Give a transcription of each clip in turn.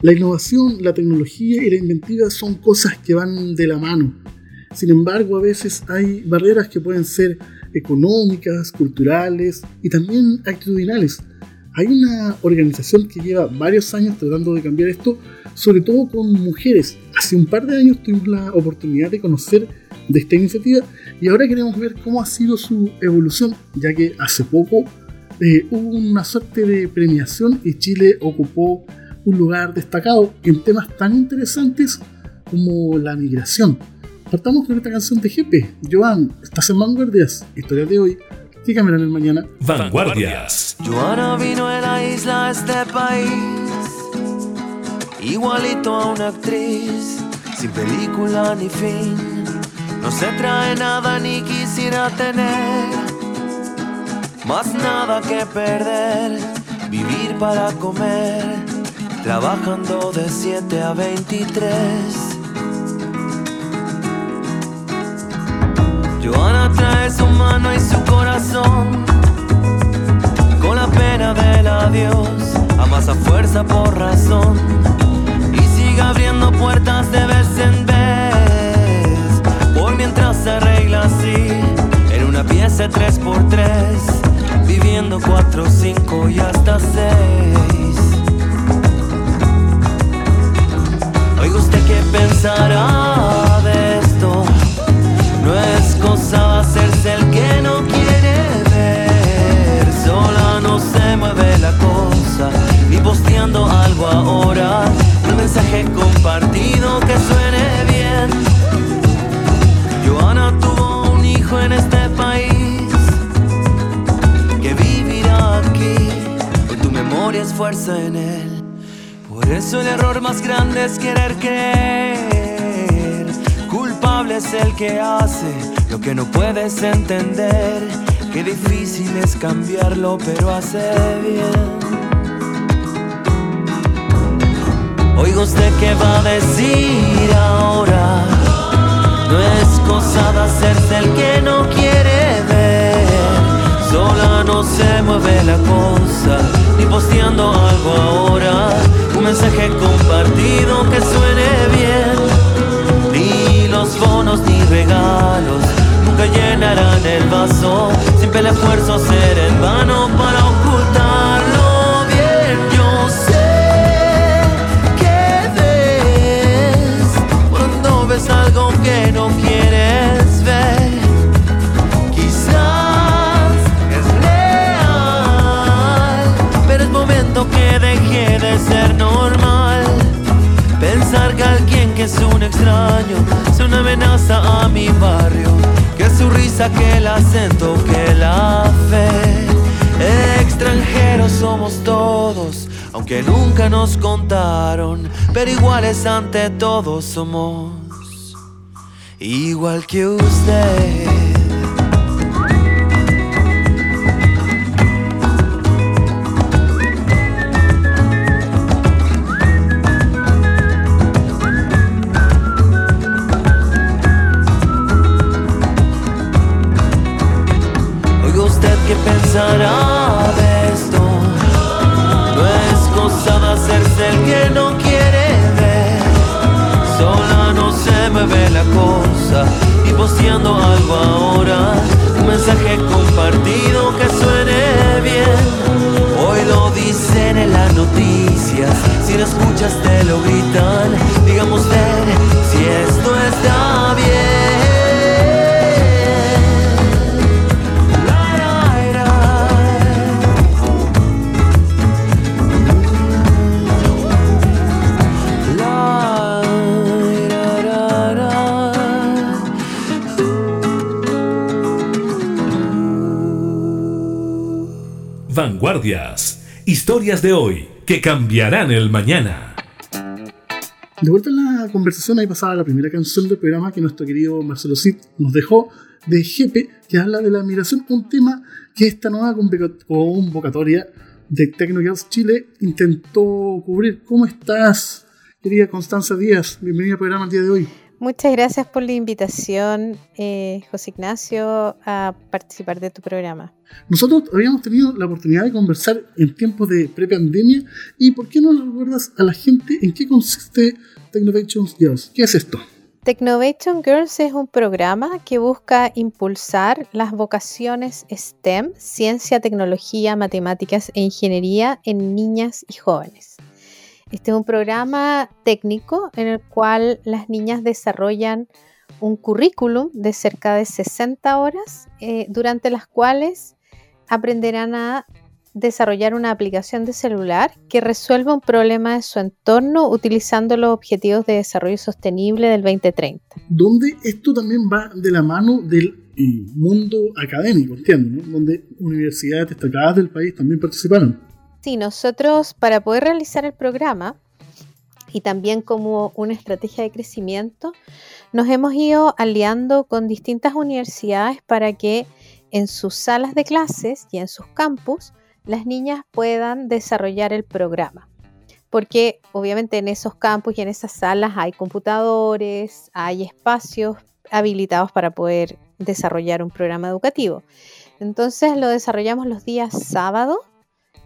La innovación, la tecnología y la inventiva son cosas que van de la mano. Sin embargo, a veces hay barreras que pueden ser económicas, culturales y también actitudinales. Hay una organización que lleva varios años tratando de cambiar esto, sobre todo con mujeres. Hace un par de años tuvimos la oportunidad de conocer de esta iniciativa y ahora queremos ver cómo ha sido su evolución, ya que hace poco eh, hubo una suerte de premiación y Chile ocupó un lugar destacado en temas tan interesantes como la migración. Partamos con esta canción de Jepe. Joan, estás en Vanguardias. Historia de hoy. ¿Qué cambiarán el mañana? Vanguardias. Joana vino de la isla a este país. Igualito a una actriz. Sin película ni fin. No se trae nada ni quisiera tener. Más nada que perder. Vivir para comer trabajando de 7 a 23. Joana trae su mano y su corazón con la pena del adiós, amasa fuerza por razón y sigue abriendo puertas de vez en vez. Por mientras se arregla así en una pieza 3x3, viviendo 4, 5 y hasta 6. Oiga usted qué pensará de esto. No es cosa hacerse el que no quiere ver. Sola no se mueve la cosa. Ni posteando algo ahora. Un mensaje compartido que suene bien. Joana tuvo un hijo en este país. Que vivirá aquí. Hoy tu memoria es fuerza en él. Por eso el error más grande es querer creer. Culpable es el que hace lo que no puedes entender. Qué difícil es cambiarlo, pero hace bien. Oiga usted qué va a decir ahora. No es cosa de hacerse el que no quiere ver. Sola no se mueve la cosa, ni posteando algo ahora. Esfuerzo será en vano para ocultarlo bien. Yo sé que ves cuando ves algo que no quieres ver. Quizás es real, pero es momento que deje de ser normal. Pensar que alguien que es un extraño es una amenaza a mi barrio. Que el acento, que la fe. Extranjeros somos todos, aunque nunca nos contaron. Pero iguales ante todos somos, igual que usted. Gritan. Digamos usted si esto está bien. Vanguardias. Historias de hoy que cambiarán el mañana. De vuelta en la conversación, ahí pasaba la primera canción del programa que nuestro querido Marcelo Cid nos dejó de Jepe, que habla de la migración, un tema que esta nueva convocatoria de Tecnogirls Chile intentó cubrir. ¿Cómo estás, querida Constanza Díaz? Bienvenida al programa el día de hoy. Muchas gracias por la invitación, eh, José Ignacio, a participar de tu programa. Nosotros habíamos tenido la oportunidad de conversar en tiempos de pre-pandemia y ¿por qué no recuerdas a la gente en qué consiste Technovation Girls? ¿Qué es esto? Technovation Girls es un programa que busca impulsar las vocaciones STEM, ciencia, tecnología, matemáticas e ingeniería en niñas y jóvenes. Este es un programa técnico en el cual las niñas desarrollan un currículum de cerca de 60 horas, eh, durante las cuales aprenderán a desarrollar una aplicación de celular que resuelva un problema de su entorno utilizando los objetivos de desarrollo sostenible del 2030. Donde esto también va de la mano del eh, mundo académico, entiendo, ¿no? donde universidades destacadas del país también participaron. Sí, nosotros para poder realizar el programa y también como una estrategia de crecimiento, nos hemos ido aliando con distintas universidades para que en sus salas de clases y en sus campus las niñas puedan desarrollar el programa. Porque obviamente en esos campus y en esas salas hay computadores, hay espacios habilitados para poder desarrollar un programa educativo. Entonces lo desarrollamos los días sábados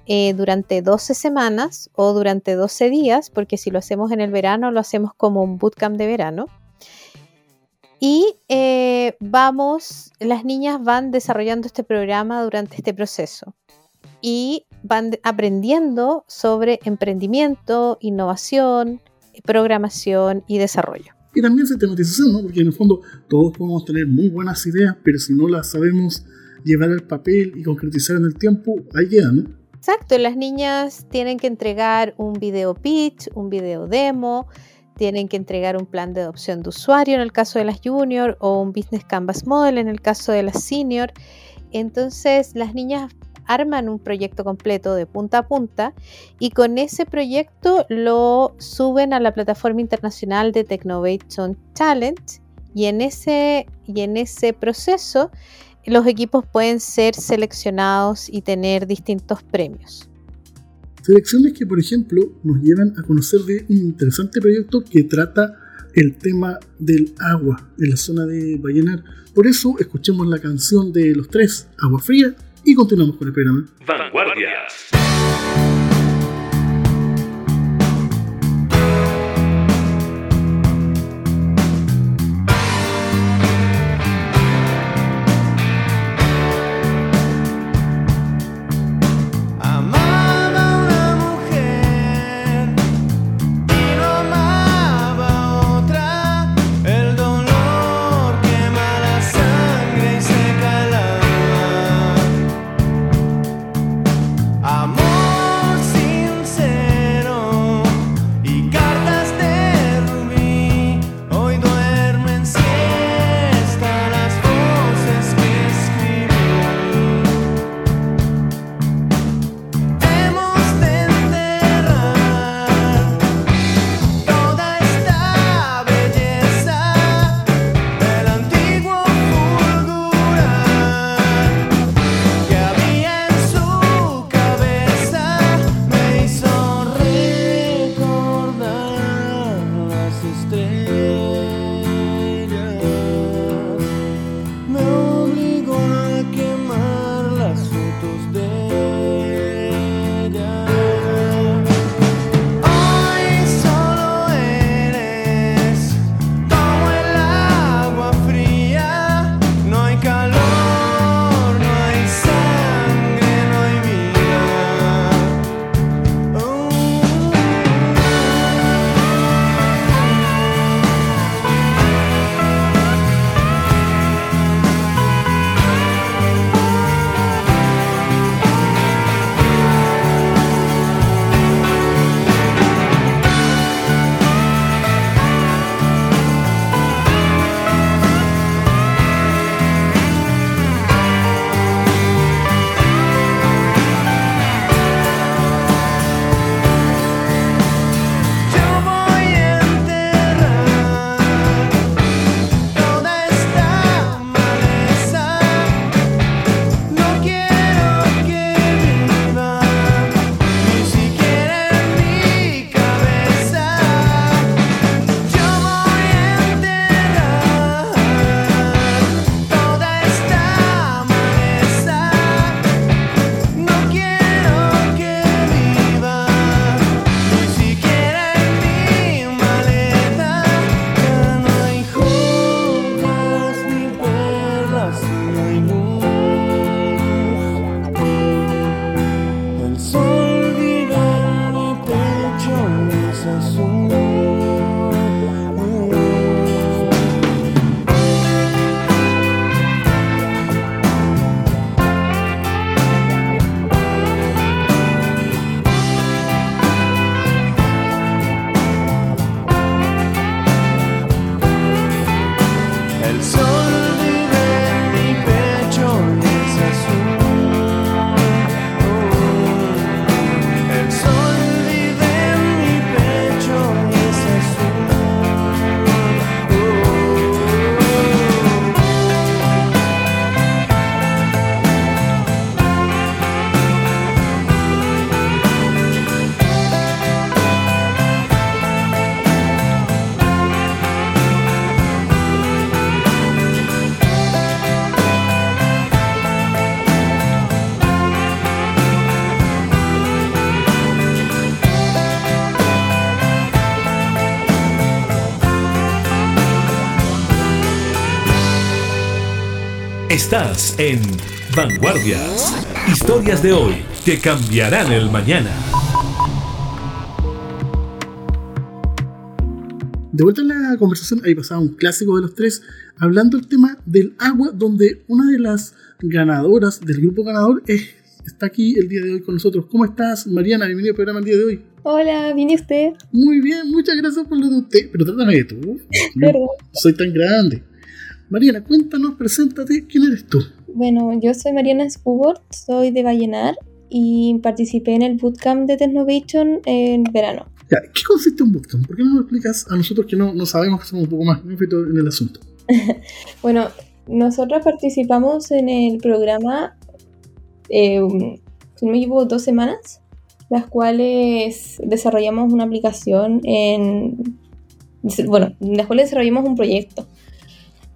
eh, durante 12 semanas o durante 12 días, porque si lo hacemos en el verano, lo hacemos como un bootcamp de verano. Y eh, vamos, las niñas van desarrollando este programa durante este proceso y van aprendiendo sobre emprendimiento, innovación, programación y desarrollo. Y también sistematización, ¿no? Porque en el fondo todos podemos tener muy buenas ideas, pero si no las sabemos llevar al papel y concretizar en el tiempo, ahí queda, ¿no? Exacto, las niñas tienen que entregar un video pitch, un video demo, tienen que entregar un plan de adopción de usuario en el caso de las junior o un business canvas model en el caso de las senior. Entonces las niñas arman un proyecto completo de punta a punta y con ese proyecto lo suben a la plataforma internacional de Technovation Talent y en ese, y en ese proceso los equipos pueden ser seleccionados y tener distintos premios. Selecciones que, por ejemplo, nos llevan a conocer de un interesante proyecto que trata el tema del agua en la zona de Vallenar. Por eso, escuchemos la canción de los tres, Agua Fría, y continuamos con el programa. Vanguardias. Estás en Vanguardias. Historias de hoy que cambiarán el mañana. De vuelta en la conversación, ahí pasaba un clásico de los tres, hablando el tema del agua, donde una de las ganadoras del grupo ganador es, está aquí el día de hoy con nosotros. ¿Cómo estás, Mariana? Bienvenida al programa el día de hoy. Hola, ¿viene usted? Muy bien, muchas gracias por lo de usted. Pero trátame de tú. Perdón. Soy tan grande. Mariana, cuéntanos, preséntate, ¿quién eres tú? Bueno, yo soy Mariana Scubort, soy de Vallenar y participé en el bootcamp de Technovation en verano. Ya, ¿Qué consiste un bootcamp? ¿Por qué no nos explicas a nosotros que no, no sabemos que somos un poco más neófitos en el asunto? Bueno, nosotros participamos en el programa, eh, si no me equivoco, dos semanas, las cuales desarrollamos una aplicación en... Bueno, en las cuales desarrollamos un proyecto,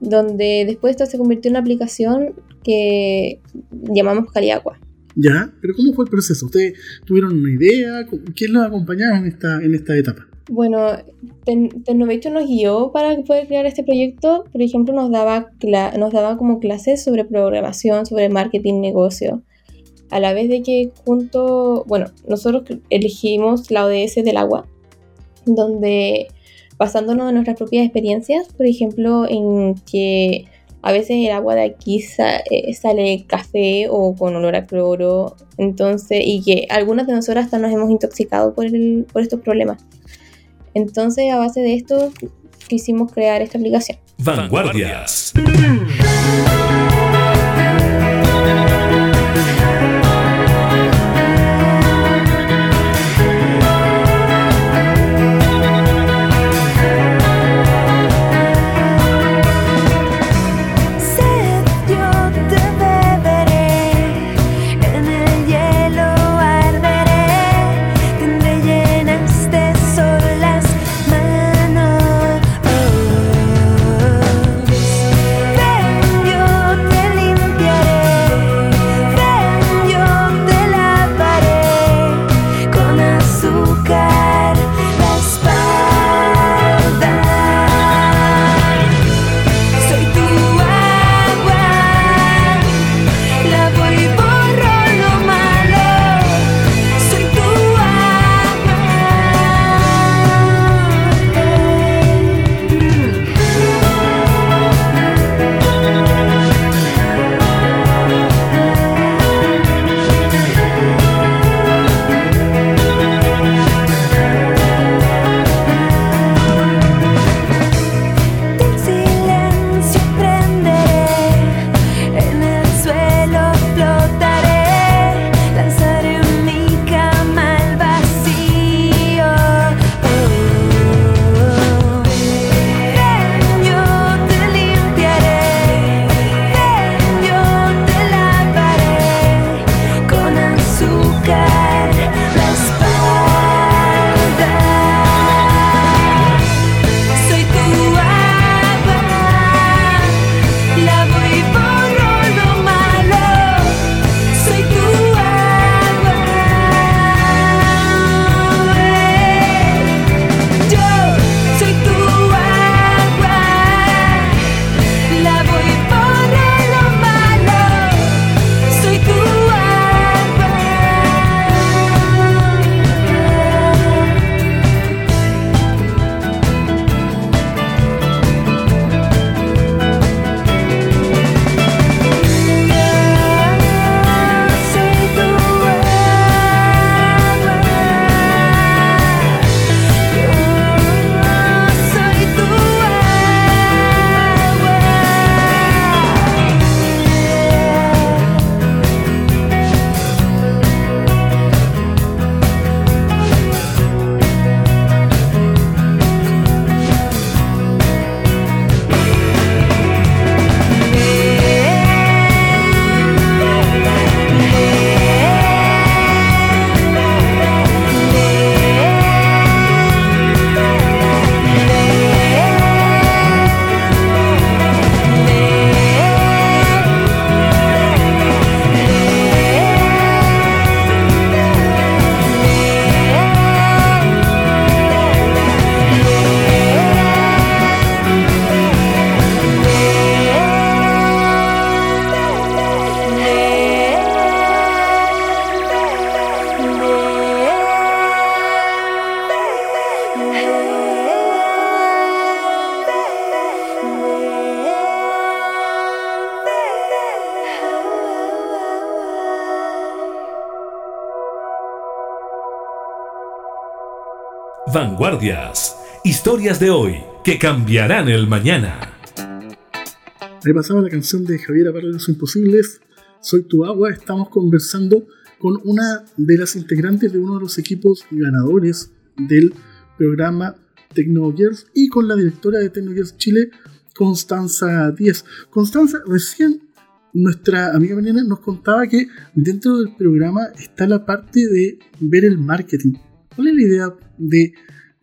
donde después esto se convirtió en una aplicación que llamamos Caliagua. Ya, pero ¿cómo fue el proceso? ¿Ustedes tuvieron una idea? ¿Quién los acompañaba en esta, en esta etapa? Bueno, Technovation nos guió para poder crear este proyecto. Por ejemplo, nos daba, nos daba como clases sobre programación, sobre marketing, negocio. A la vez de que junto, bueno, nosotros elegimos la ODS del agua, donde basándonos en nuestras propias experiencias, por ejemplo, en que a veces el agua de aquí sa- eh, sale café o con olor a cloro, entonces, y que algunas de nosotras hasta nos hemos intoxicado por, el- por estos problemas. Entonces, a base de esto, quisimos crear esta aplicación. Vanguardias. Vanguardias. Historias de hoy que cambiarán el mañana. Ahí pasaba la canción de Javier Parra de los Imposibles, Soy tu agua. Estamos conversando con una de las integrantes de uno de los equipos ganadores del programa Tecnogears y con la directora de Tecnogears Chile, Constanza Díaz. Constanza, recién nuestra amiga Mariana nos contaba que dentro del programa está la parte de ver el marketing. ¿Cuál es la idea de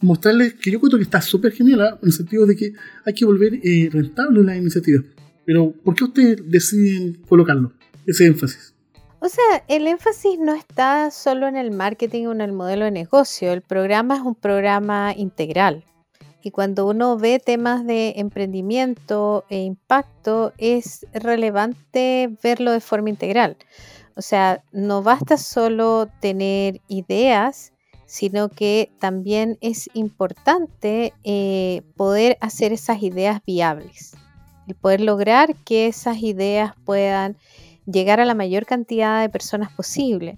mostrarles que yo creo que está súper genial ¿ah? en el sentido de que hay que volver eh, rentable la iniciativa? Pero ¿por qué ustedes deciden colocarlo? Ese énfasis. O sea, el énfasis no está solo en el marketing o en el modelo de negocio. El programa es un programa integral. Y cuando uno ve temas de emprendimiento e impacto, es relevante verlo de forma integral. O sea, no basta solo tener ideas, sino que también es importante eh, poder hacer esas ideas viables. El poder lograr que esas ideas puedan llegar a la mayor cantidad de personas posible.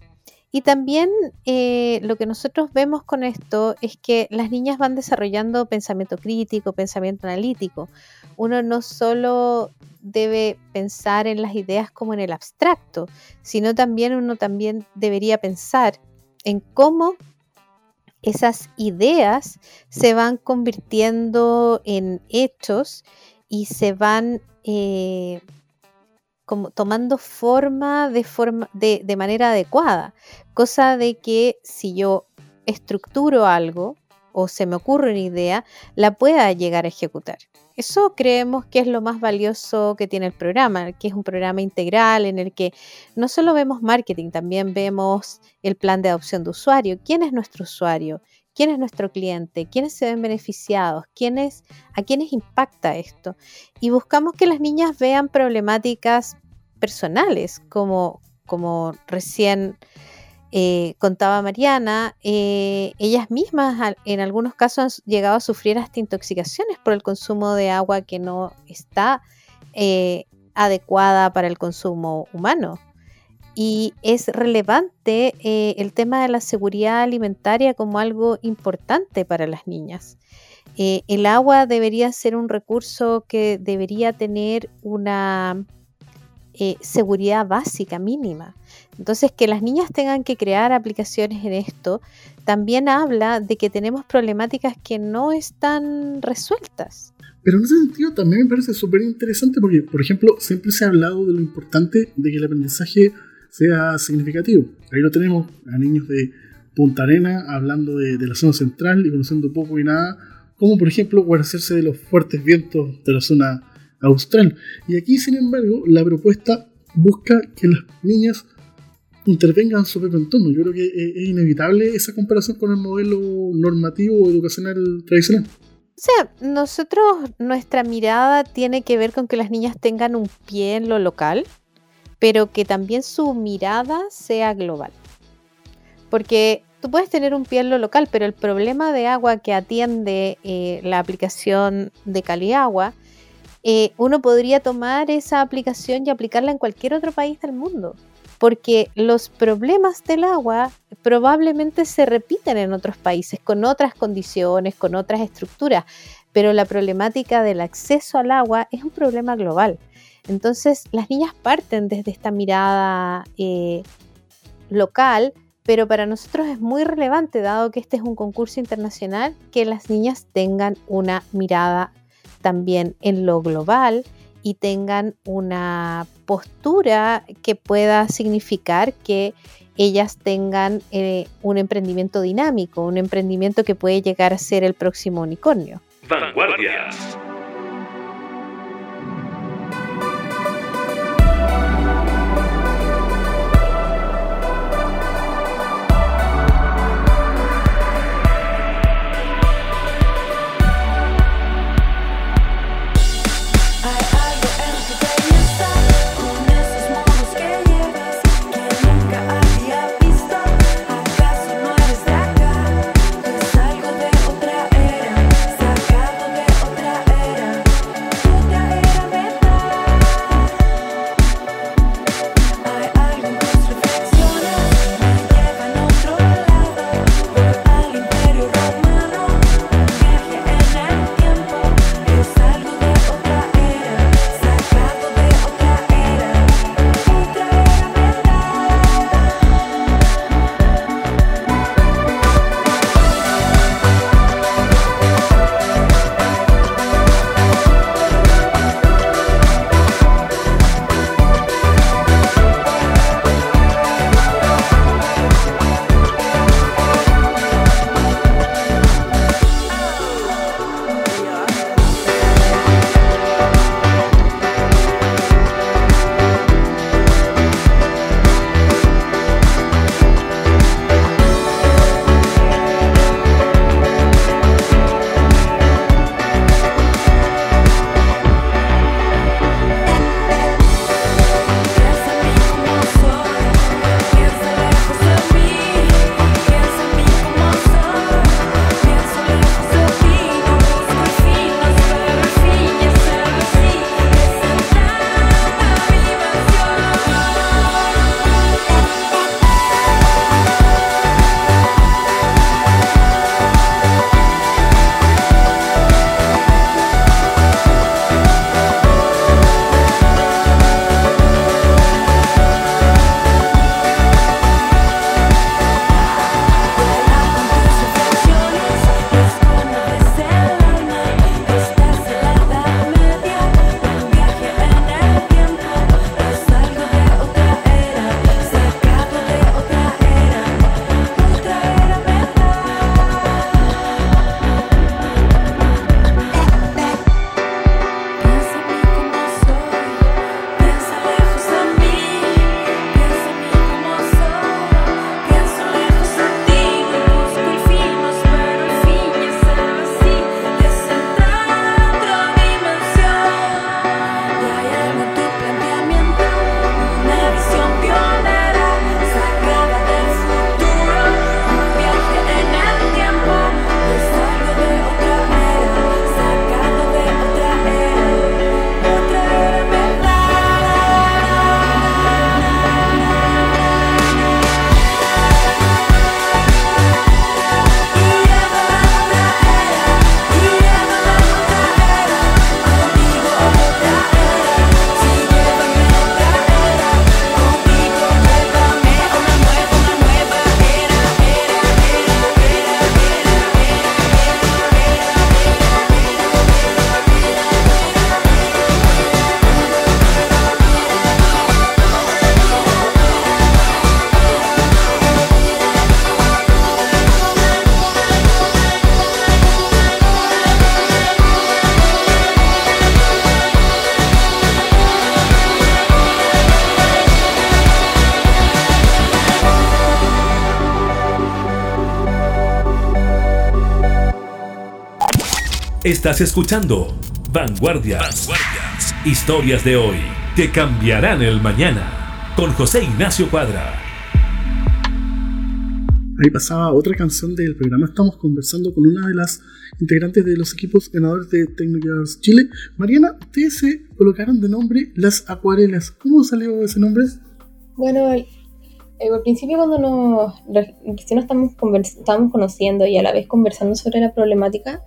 Y también eh, lo que nosotros vemos con esto es que las niñas van desarrollando pensamiento crítico, pensamiento analítico. Uno no solo debe pensar en las ideas como en el abstracto, sino también uno también debería pensar en cómo esas ideas se van convirtiendo en hechos y se van eh, como tomando forma de, forma de, de manera adecuada. Cosa de que si yo estructuro algo o se me ocurre una idea, la pueda llegar a ejecutar. Eso creemos que es lo más valioso que tiene el programa, que es un programa integral en el que no solo vemos marketing, también vemos el plan de adopción de usuario, quién es nuestro usuario, quién es nuestro cliente, quiénes se ven beneficiados, quiénes, a quiénes impacta esto. Y buscamos que las niñas vean problemáticas personales, como, como recién eh, contaba Mariana, eh, ellas mismas en algunos casos han llegado a sufrir hasta intoxicaciones por el consumo de agua que no está eh, adecuada para el consumo humano y es relevante el tema de la seguridad alimentaria como algo importante para las niñas. El agua debería ser un recurso que debería tener una seguridad básica mínima. Entonces, que las niñas tengan que crear aplicaciones en esto también habla de que tenemos problemáticas que no están resueltas. Pero en ese sentido también me parece súper interesante porque, por ejemplo, siempre se ha hablado de lo importante de que el aprendizaje sea significativo. Ahí lo tenemos a niños de Punta Arena hablando de, la zona central y conociendo poco y nada, como por ejemplo guarecerse de los fuertes vientos de la zona austral. Y aquí, sin embargo, la propuesta busca que las niñas intervengan en su propio entorno. Yo creo que es, inevitable esa comparación con el modelo normativo o educacional tradicional. O sea, nosotros, nuestra mirada tiene que ver con que las niñas tengan un pie en lo local, pero que también su mirada sea global. Porque tú puedes tener un pie en lo local, pero el problema de agua que atiende eh, la aplicación de Caliagua, eh, uno podría tomar esa aplicación y aplicarla en cualquier otro país del mundo. Porque los problemas del agua probablemente se repiten en otros países, con otras condiciones, con otras estructuras, pero la problemática del acceso al agua es un problema global. Entonces las niñas parten desde esta mirada eh, local, pero para nosotros es muy relevante, dado que este es un concurso internacional, que las niñas tengan una mirada también en lo global y tengan una postura que pueda significar que ellas tengan eh, un emprendimiento dinámico, un emprendimiento que puede llegar a ser el próximo unicornio. Vanguardia. Estás escuchando Vanguardias. Historias de hoy que cambiarán el mañana. Con José Ignacio Cuadra. Ahí pasaba otra canción del programa. Estamos conversando con una de las integrantes de los equipos ganadores de Technical Chile. Mariana, ustedes se colocaron de nombre Las Acuarelas. ¿Cómo salió ese nombre? Bueno, el- eh, al principio cuando nos recién nos estamos, estábamos conociendo y a la vez conversando sobre la problemática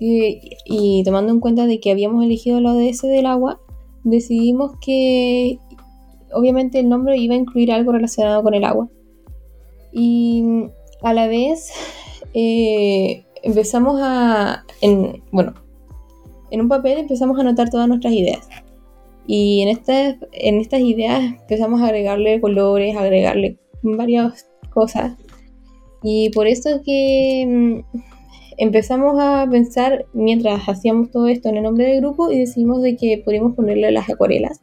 y, tomando en cuenta de que habíamos elegido la ODS del agua, decidimos que obviamente el nombre iba a incluir algo relacionado con el agua. Y a la vez eh, empezamos a, en, bueno, en un papel empezamos a anotar todas nuestras ideas. Y en estas, en estas ideas empezamos a agregarle colores, agregarle varias cosas. Y por eso es que mm, empezamos a pensar, mientras hacíamos todo esto en el nombre del grupo, y decidimos de que podríamos ponerle las acuarelas,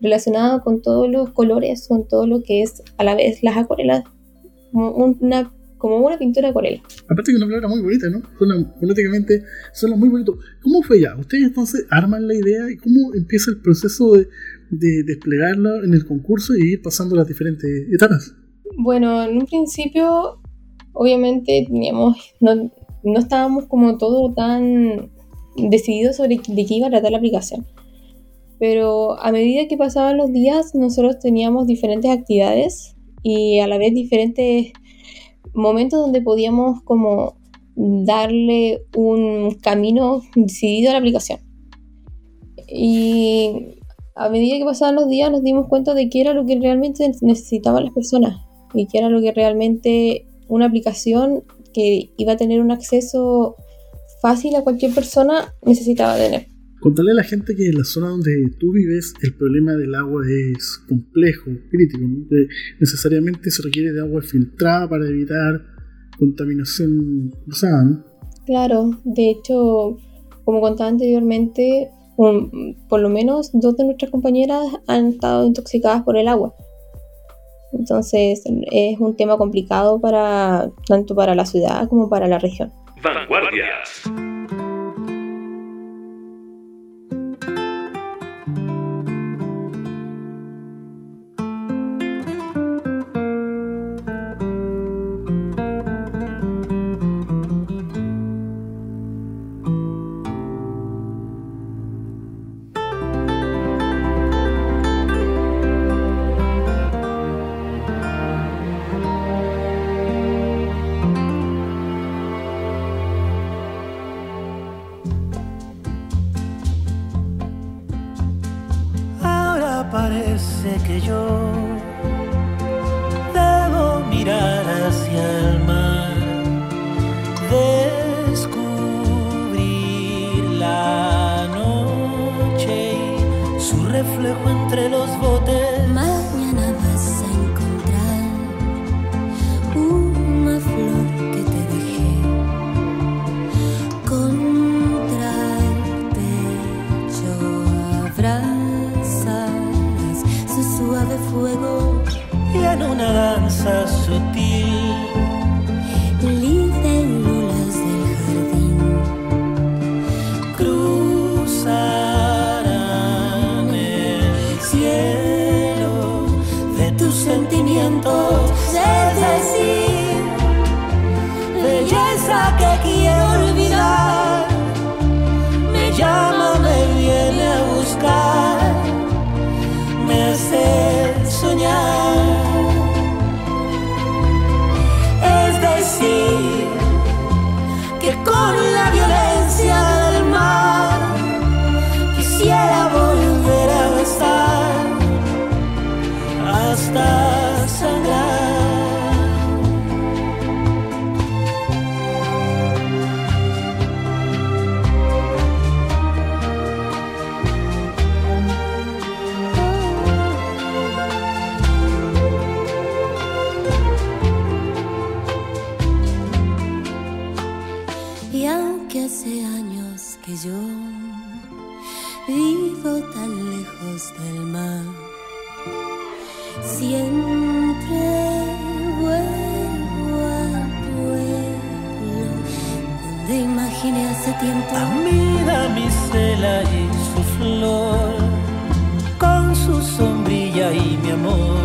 relacionado con todos los colores, con todo lo que es a la vez las acuarelas, como una, como una pintura acuarela. Aparte que una palabra muy bonita, ¿no? Suena fonéticamente, suena muy bonito. ¿Cómo fue ya? ¿Ustedes entonces arman la idea y cómo empieza el proceso de, de desplegarla en el concurso y ir pasando las diferentes etapas? Bueno, en un principio, obviamente teníamos, no, no estábamos como todo tan decididos sobre de qué iba a tratar la aplicación. Pero a medida que pasaban los días, nosotros teníamos diferentes actividades y a la vez diferentes momentos donde podíamos como darle un camino decidido a la aplicación. Y a medida que pasaban los días nos dimos cuenta de qué era lo que realmente necesitaban las personas y qué era lo que realmente una aplicación que iba a tener un acceso fácil a cualquier persona necesitaba tener. Contarle a la gente que en la zona donde tú vives el problema del agua es complejo, crítico, necesariamente se requiere de agua filtrada para evitar contaminación cruzada, ¿no? Claro, de hecho, como contaba anteriormente, por lo menos dos de nuestras compañeras han estado intoxicadas por el agua. Entonces es un tema complicado para tanto para la ciudad como para la región. Imaginé hace tiempo. Mira mi cela y su flor, con su sombrilla y mi amor.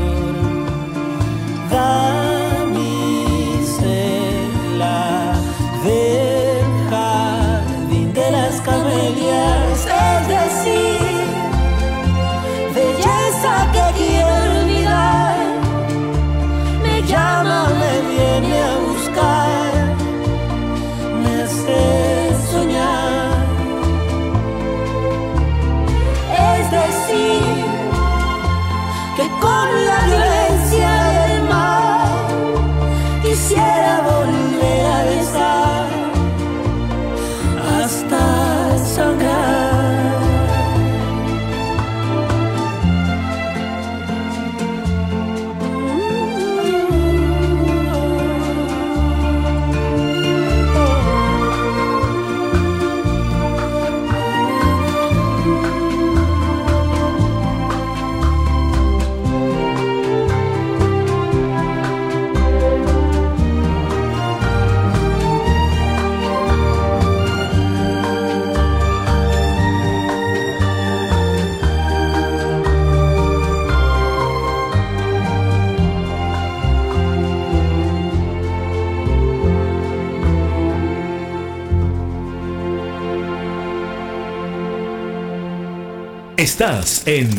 Estás en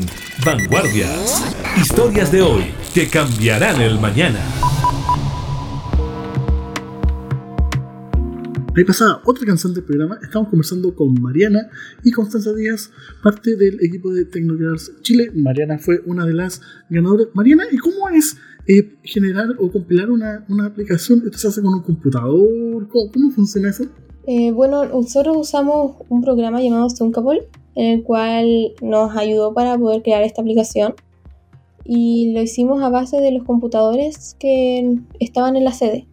Vanguardias. Historias de hoy que cambiarán el mañana. Ahí pasaba otra canción del programa. Estamos conversando con Mariana y Constanza Díaz, parte del equipo de Tecnocars Chile. Mariana fue una de las ganadoras. Mariana, ¿y cómo es eh, generar o compilar una, una aplicación? ¿Esto se hace con un computador? ¿Cómo, cómo funciona eso? Eh, bueno, nosotros usamos un programa llamado Thunkable, en el cual nos ayudó para poder crear esta aplicación. Y lo hicimos a base de los computadores que estaban en la sede.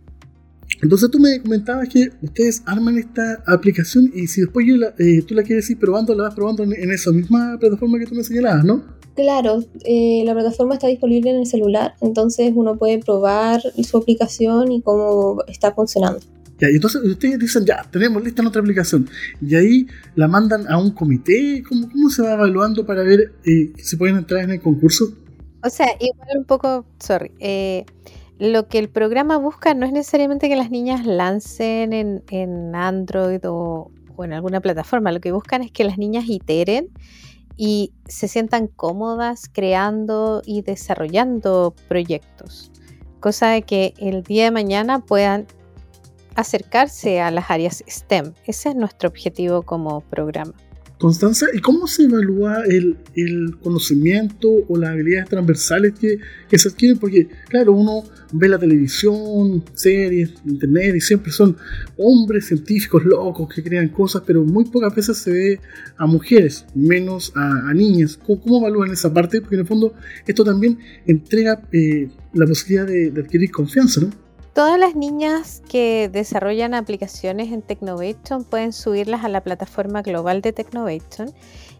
Entonces tú me comentabas que ustedes arman esta aplicación y si después yo la- eh, tú la quieres ir probando, la vas probando en, en esa misma plataforma que tú me señalabas, ¿no? Claro, eh, la plataforma está disponible en el celular, entonces uno puede probar su aplicación y cómo está funcionando. Y entonces ustedes dicen, ya, tenemos lista nuestra aplicación. Y ahí la mandan a un comité. ¿Cómo, cómo se va evaluando para ver eh, si pueden entrar en el concurso? O sea, igual un poco, sorry, eh, lo que el programa busca no es necesariamente que las niñas lancen en, en Android o, o en alguna plataforma, lo que buscan es que las niñas iteren y se sientan cómodas creando y desarrollando proyectos, cosa de que el día de mañana puedan acercarse a las áreas STEM. Ese es nuestro objetivo como programa. Constanza, ¿y cómo se evalúa el, conocimiento o las habilidades transversales que, se adquieren? Porque, claro, uno ve la televisión, series, internet, y siempre son hombres científicos locos que crean cosas, pero muy pocas veces se ve a mujeres, menos a, niñas. ¿Cómo, cómo evalúan esa parte? Porque en el fondo esto también entrega eh, la posibilidad de, de adquirir confianza, ¿no? Todas las niñas que desarrollan aplicaciones en Technovation pueden subirlas a la plataforma global de Technovation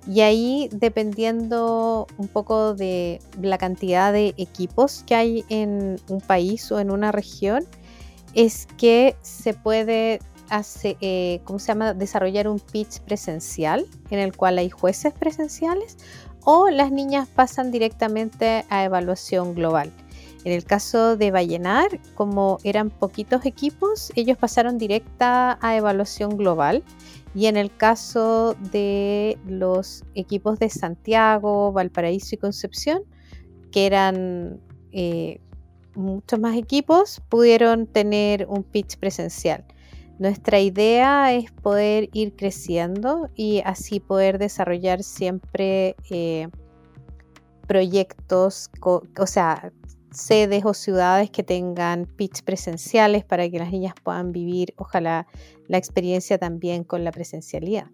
y ahí dependiendo un poco de la cantidad de equipos que hay en un país o en una región es que se puede eh, ¿cómo se llama? desarrollar un pitch presencial en el cual hay jueces presenciales o las niñas pasan directamente a evaluación global. En el caso de Vallenar, como eran poquitos equipos, ellos pasaron directa a evaluación global. Y en el caso de los equipos de Santiago, Valparaíso y Concepción, que eran eh, muchos más equipos, pudieron tener un pitch presencial. Nuestra idea es poder ir creciendo y así poder desarrollar siempre eh, proyectos, o sea, sedes o ciudades que tengan pitch presenciales para que las niñas puedan vivir, ojalá, la experiencia también con la presencialidad.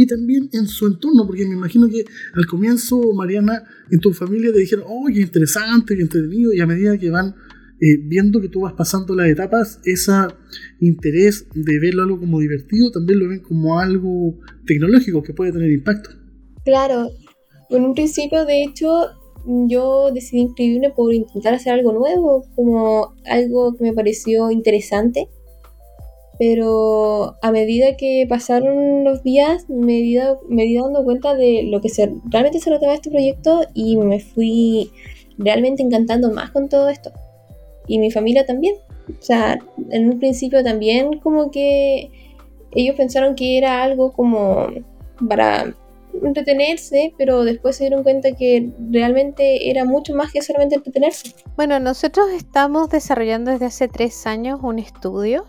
y también en su entorno, porque me imagino que al comienzo, Mariana, en tu familia te dijeron, oh, qué interesante, qué entretenido, y a medida que van eh, viendo que tú vas pasando las etapas, ese interés de verlo algo como divertido, también lo ven como algo tecnológico que puede tener impacto. Claro, en un principio, de hecho, yo decidí inscribirme por intentar hacer algo nuevo, como algo que me pareció interesante. pero a medida que pasaron los días me di, me di dando cuenta de lo que se, realmente se trataba este proyecto y me fui realmente encantando más con todo esto. Y mi familia también. O sea, en un principio también como que ellos pensaron que era algo como para entretenerse, pero después se dieron cuenta que realmente era mucho más que solamente entretenerse. Bueno, nosotros estamos desarrollando desde hace tres años un estudio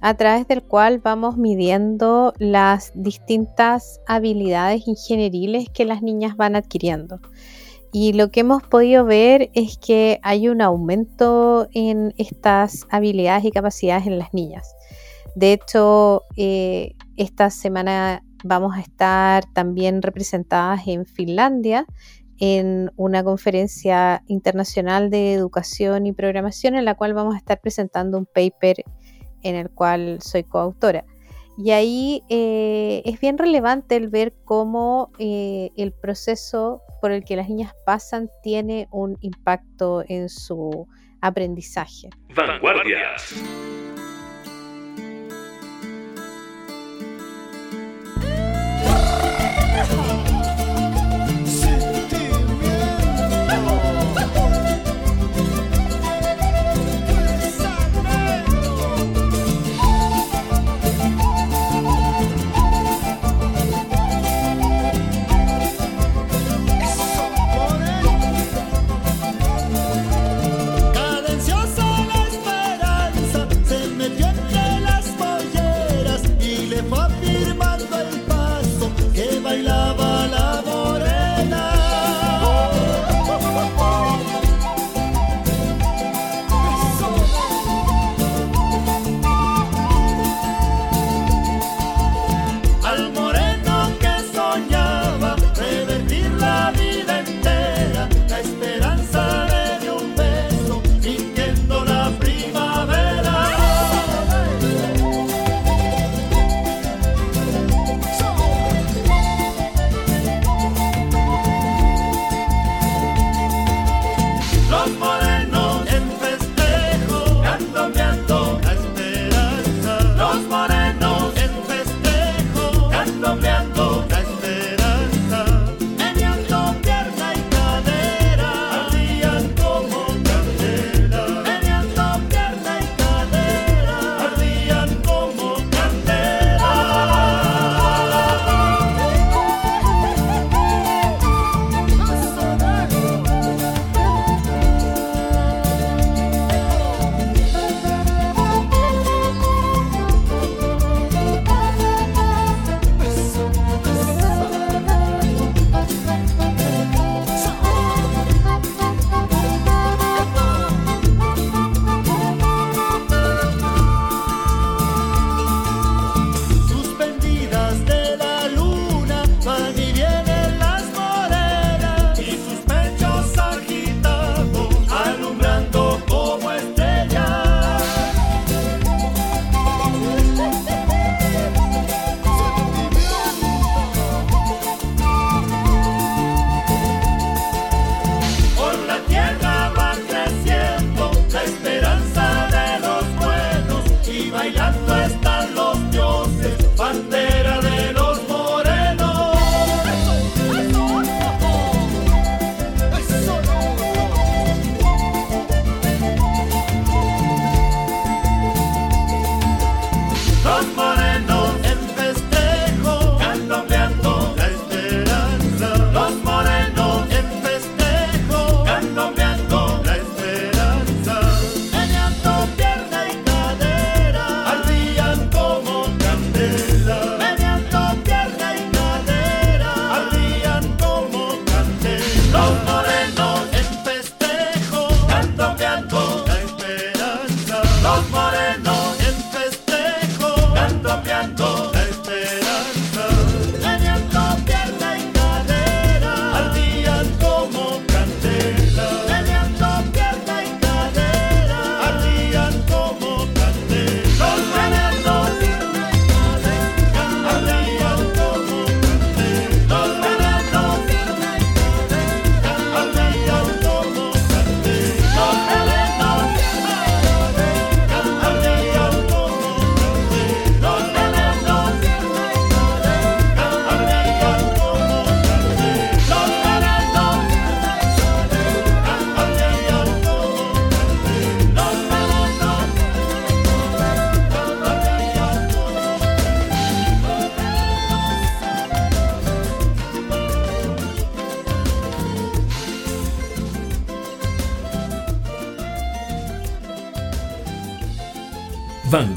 a través del cual vamos midiendo las distintas habilidades ingenieriles que las niñas van adquiriendo. Y lo que hemos podido ver es que hay un aumento en estas habilidades y capacidades en las niñas. De hecho, eh, esta semana vamos a estar también representadas en Finlandia en una conferencia internacional de educación y programación en la cual vamos a estar presentando un paper en el cual soy coautora. Y ahí eh, es bien relevante el ver cómo eh, el proceso por el que las niñas pasan tiene un impacto en su aprendizaje. Vanguardias.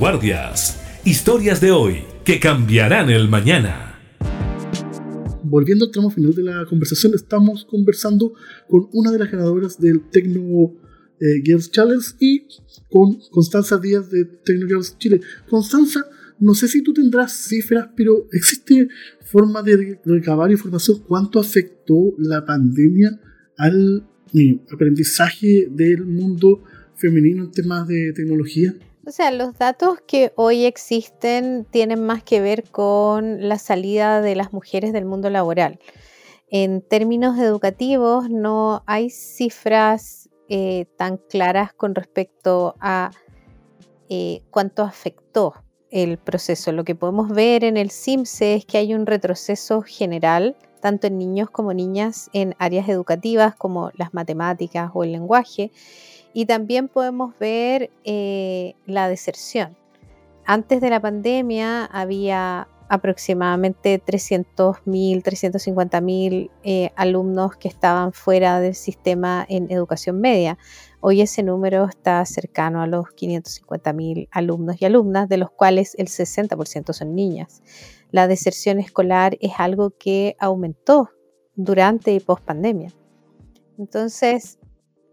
Vanguardias. Historias de hoy que cambiarán el mañana. Volviendo al tramo final de la conversación, estamos conversando con una de las ganadoras del Tecno eh, Girls Challenge y con Constanza Díaz de Tecno Girls Chile. Constanza, no sé si tú tendrás cifras, pero ¿existe forma de recabar información cuánto afectó la pandemia al eh, aprendizaje del mundo femenino en temas de tecnología? O sea, los datos que hoy existen tienen más que ver con la salida de las mujeres del mundo laboral. En términos educativos, no hay cifras eh, tan claras con respecto a eh, cuánto afectó el proceso. Lo que podemos ver en el CIMSE es que hay un retroceso general, tanto en niños como niñas, en áreas educativas como las matemáticas o el lenguaje y también podemos ver eh, la deserción. Antes de la pandemia había aproximadamente 300.000, 350.000 eh, alumnos que estaban fuera del sistema en educación media. Hoy ese número está cercano a los 550.000 alumnos y alumnas, de los cuales el 60% son niñas. La deserción escolar es algo que aumentó durante y post pandemia. Entonces,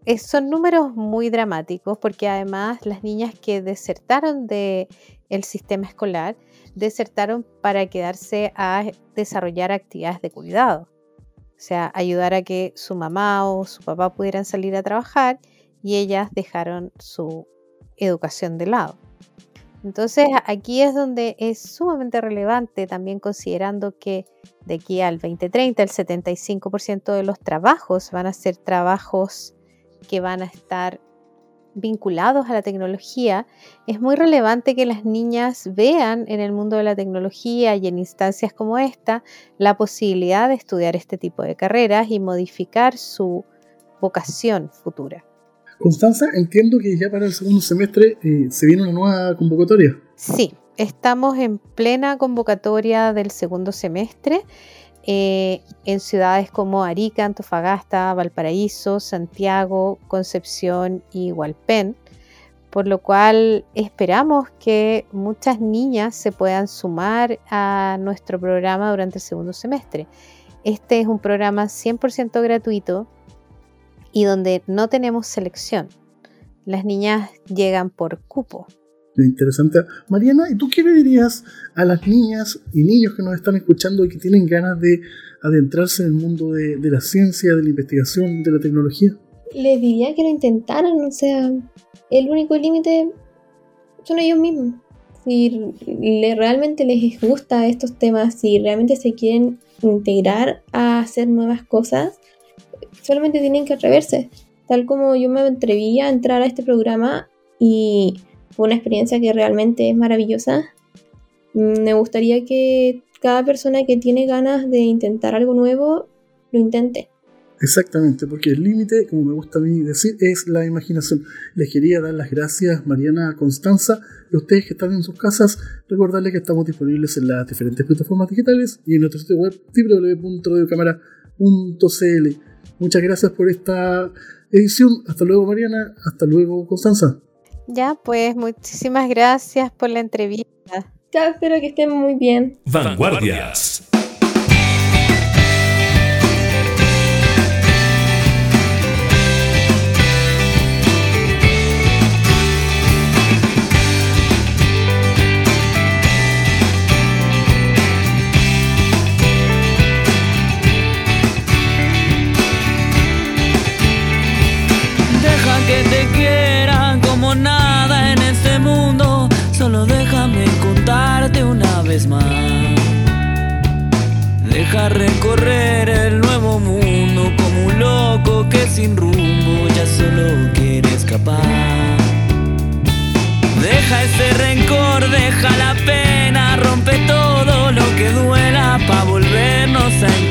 eh, son números muy dramáticos porque además las niñas que desertaron del el sistema escolar desertaron para quedarse a desarrollar actividades de cuidado. O sea, ayudar a que su mamá o su papá pudieran salir a trabajar y ellas dejaron su educación de lado. Entonces aquí es donde es sumamente relevante también considerando que de aquí al 2030 el 75% de los trabajos van a ser trabajos que van a estar vinculados a la tecnología, es muy relevante que las niñas vean en el mundo de la tecnología y en instancias como esta la posibilidad de estudiar este tipo de carreras y modificar su vocación futura. Constanza, entiendo que ya para el segundo semestre eh, se viene una nueva convocatoria. Sí, estamos en plena convocatoria del segundo semestre eh, en ciudades como Arica, Antofagasta, Valparaíso, Santiago, Concepción y Hualpén, por lo cual esperamos que muchas niñas se puedan sumar a nuestro programa durante el segundo semestre. Este es un programa 100% gratuito y donde no tenemos selección. Las niñas llegan por cupo. Interesante. Mariana, ¿y tú qué le dirías a las niñas y niños que nos están escuchando y que tienen ganas de adentrarse en el mundo de, de la ciencia, de la investigación, de la tecnología? Les diría que lo intentaran, o sea, el único límite son ellos mismos. Si realmente les gusta estos temas, si realmente se quieren integrar a hacer nuevas cosas, solamente tienen que atreverse. Tal como yo me atreví a entrar a este programa y fue una experiencia que realmente es maravillosa. Mm, Me gustaría que cada persona que tiene ganas de intentar algo nuevo lo intente. Exactamente, porque el límite, como me gusta a mí decir, es la imaginación. Les quería dar las gracias, Mariana Constanza, y a ustedes que están en sus casas, recordarles que estamos disponibles en las diferentes plataformas digitales y en nuestro sitio web www.radiocámara.cl. Muchas gracias por esta edición. Hasta luego, Mariana. Hasta luego, Constanza. Ya, pues muchísimas gracias por la entrevista. Ya, espero que estén muy bien. Vanguardias. Deja que te quieran como nada. Solo déjame contarte una vez más. Deja recorrer el nuevo mundo como un loco que sin rumbo ya solo quiere escapar. Deja ese rencor, deja la pena, rompe todo lo que duela para volvernos a encontrar.